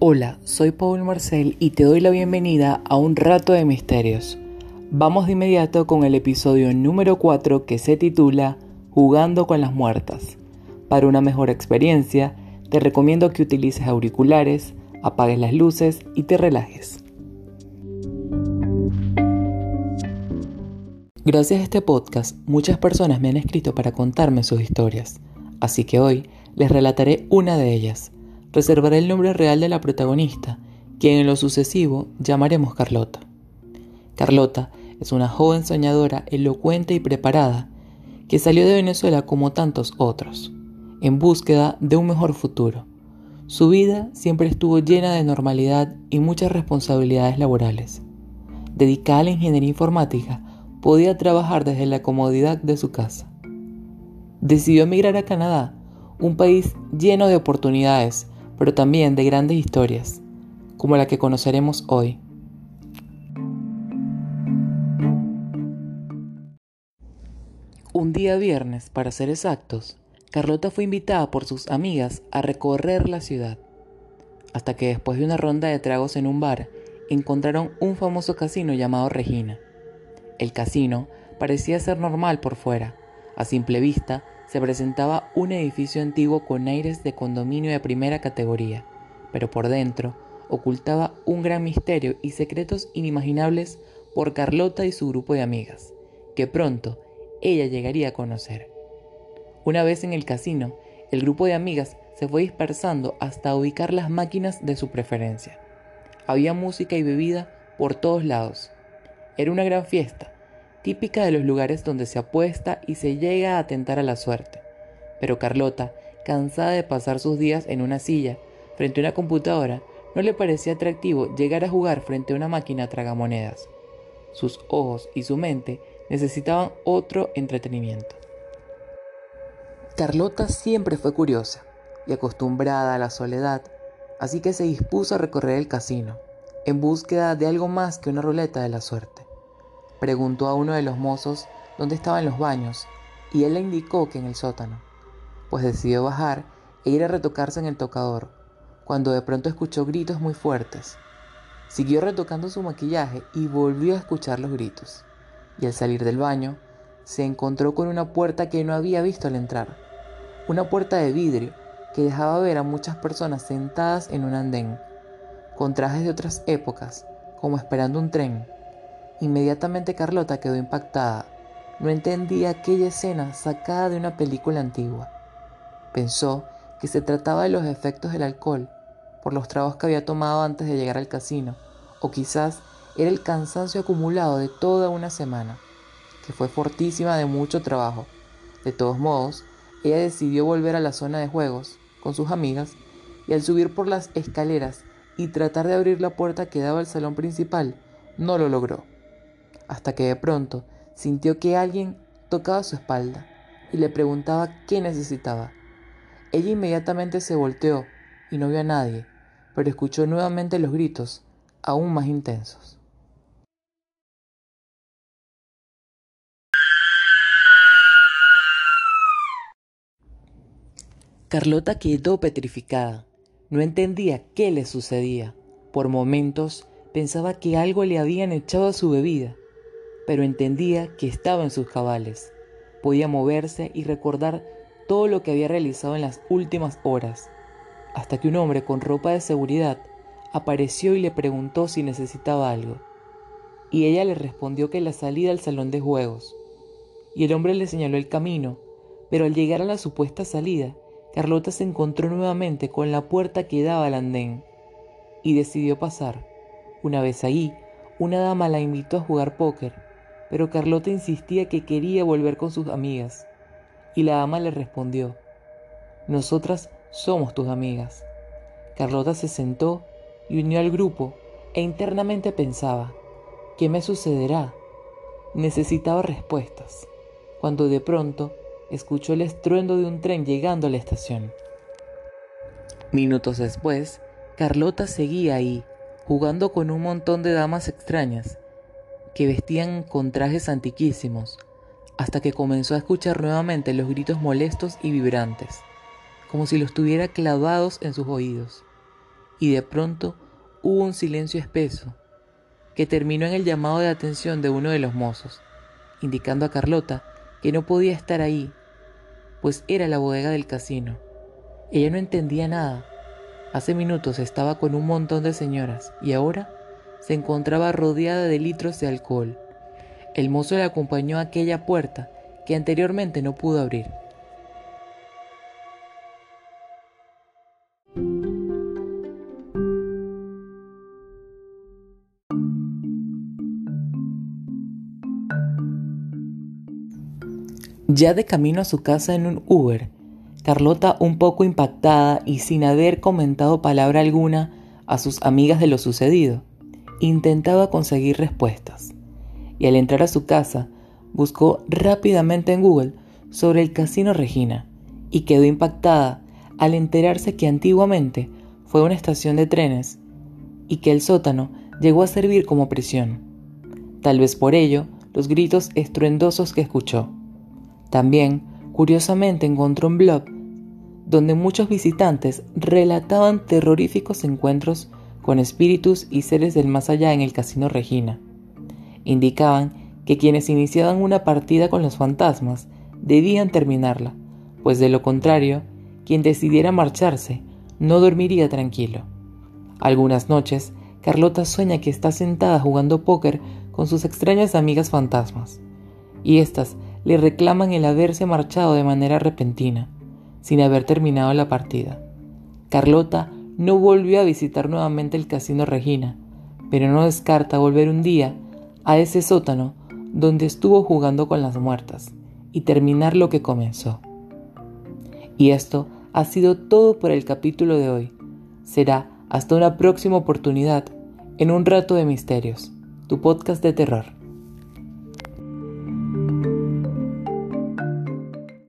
Hola, soy Paul Marcel y te doy la bienvenida a un rato de misterios. Vamos de inmediato con el episodio número 4 que se titula Jugando con las muertas. Para una mejor experiencia, te recomiendo que utilices auriculares, apagues las luces y te relajes. Gracias a este podcast, muchas personas me han escrito para contarme sus historias, así que hoy les relataré una de ellas. Reservaré el nombre real de la protagonista, quien en lo sucesivo llamaremos Carlota. Carlota es una joven soñadora, elocuente y preparada, que salió de Venezuela como tantos otros, en búsqueda de un mejor futuro. Su vida siempre estuvo llena de normalidad y muchas responsabilidades laborales. Dedicada a la ingeniería informática, podía trabajar desde la comodidad de su casa. Decidió emigrar a Canadá, un país lleno de oportunidades, pero también de grandes historias, como la que conoceremos hoy. Un día viernes, para ser exactos, Carlota fue invitada por sus amigas a recorrer la ciudad, hasta que después de una ronda de tragos en un bar, encontraron un famoso casino llamado Regina. El casino parecía ser normal por fuera. A simple vista se presentaba un edificio antiguo con aires de condominio de primera categoría, pero por dentro ocultaba un gran misterio y secretos inimaginables por Carlota y su grupo de amigas, que pronto ella llegaría a conocer. Una vez en el casino, el grupo de amigas se fue dispersando hasta ubicar las máquinas de su preferencia. Había música y bebida por todos lados, era una gran fiesta, típica de los lugares donde se apuesta y se llega a atentar a la suerte. Pero Carlota, cansada de pasar sus días en una silla, frente a una computadora, no le parecía atractivo llegar a jugar frente a una máquina tragamonedas. Sus ojos y su mente necesitaban otro entretenimiento. Carlota siempre fue curiosa y acostumbrada a la soledad, así que se dispuso a recorrer el casino, en búsqueda de algo más que una ruleta de la suerte. Preguntó a uno de los mozos dónde estaban los baños y él le indicó que en el sótano, pues decidió bajar e ir a retocarse en el tocador, cuando de pronto escuchó gritos muy fuertes. Siguió retocando su maquillaje y volvió a escuchar los gritos. Y al salir del baño, se encontró con una puerta que no había visto al entrar. Una puerta de vidrio que dejaba ver a muchas personas sentadas en un andén, con trajes de otras épocas, como esperando un tren. Inmediatamente Carlota quedó impactada. No entendía aquella escena sacada de una película antigua. Pensó que se trataba de los efectos del alcohol, por los tragos que había tomado antes de llegar al casino, o quizás era el cansancio acumulado de toda una semana, que fue fortísima de mucho trabajo. De todos modos, ella decidió volver a la zona de juegos con sus amigas y al subir por las escaleras y tratar de abrir la puerta que daba al salón principal, no lo logró hasta que de pronto sintió que alguien tocaba su espalda y le preguntaba qué necesitaba. Ella inmediatamente se volteó y no vio a nadie, pero escuchó nuevamente los gritos, aún más intensos. Carlota quedó petrificada. No entendía qué le sucedía. Por momentos pensaba que algo le habían echado a su bebida pero entendía que estaba en sus cabales. Podía moverse y recordar todo lo que había realizado en las últimas horas, hasta que un hombre con ropa de seguridad apareció y le preguntó si necesitaba algo. Y ella le respondió que la salida al salón de juegos. Y el hombre le señaló el camino, pero al llegar a la supuesta salida, Carlota se encontró nuevamente con la puerta que daba al andén y decidió pasar. Una vez ahí, una dama la invitó a jugar póker pero Carlota insistía que quería volver con sus amigas, y la ama le respondió, Nosotras somos tus amigas. Carlota se sentó y unió al grupo e internamente pensaba, ¿qué me sucederá? Necesitaba respuestas, cuando de pronto escuchó el estruendo de un tren llegando a la estación. Minutos después, Carlota seguía ahí, jugando con un montón de damas extrañas, que vestían con trajes antiquísimos, hasta que comenzó a escuchar nuevamente los gritos molestos y vibrantes, como si los tuviera clavados en sus oídos. y de pronto hubo un silencio espeso que terminó en el llamado de atención de uno de los mozos, indicando a Carlota que no podía estar ahí, pues era la bodega del casino. Ella no entendía nada. Hace minutos estaba con un montón de señoras y ahora se encontraba rodeada de litros de alcohol. El mozo le acompañó a aquella puerta que anteriormente no pudo abrir. Ya de camino a su casa en un Uber, Carlota, un poco impactada y sin haber comentado palabra alguna a sus amigas de lo sucedido, intentaba conseguir respuestas. Y al entrar a su casa, buscó rápidamente en Google sobre el Casino Regina y quedó impactada al enterarse que antiguamente fue una estación de trenes y que el sótano llegó a servir como prisión. Tal vez por ello, los gritos estruendosos que escuchó. También, curiosamente, encontró un blog donde muchos visitantes relataban terroríficos encuentros con espíritus y seres del más allá en el Casino Regina. Indicaban que quienes iniciaban una partida con los fantasmas debían terminarla, pues de lo contrario, quien decidiera marcharse no dormiría tranquilo. Algunas noches, Carlota sueña que está sentada jugando póker con sus extrañas amigas fantasmas, y éstas le reclaman el haberse marchado de manera repentina, sin haber terminado la partida. Carlota no volvió a visitar nuevamente el Casino Regina, pero no descarta volver un día a ese sótano donde estuvo jugando con las muertas y terminar lo que comenzó. Y esto ha sido todo por el capítulo de hoy. Será hasta una próxima oportunidad en un rato de misterios, tu podcast de terror.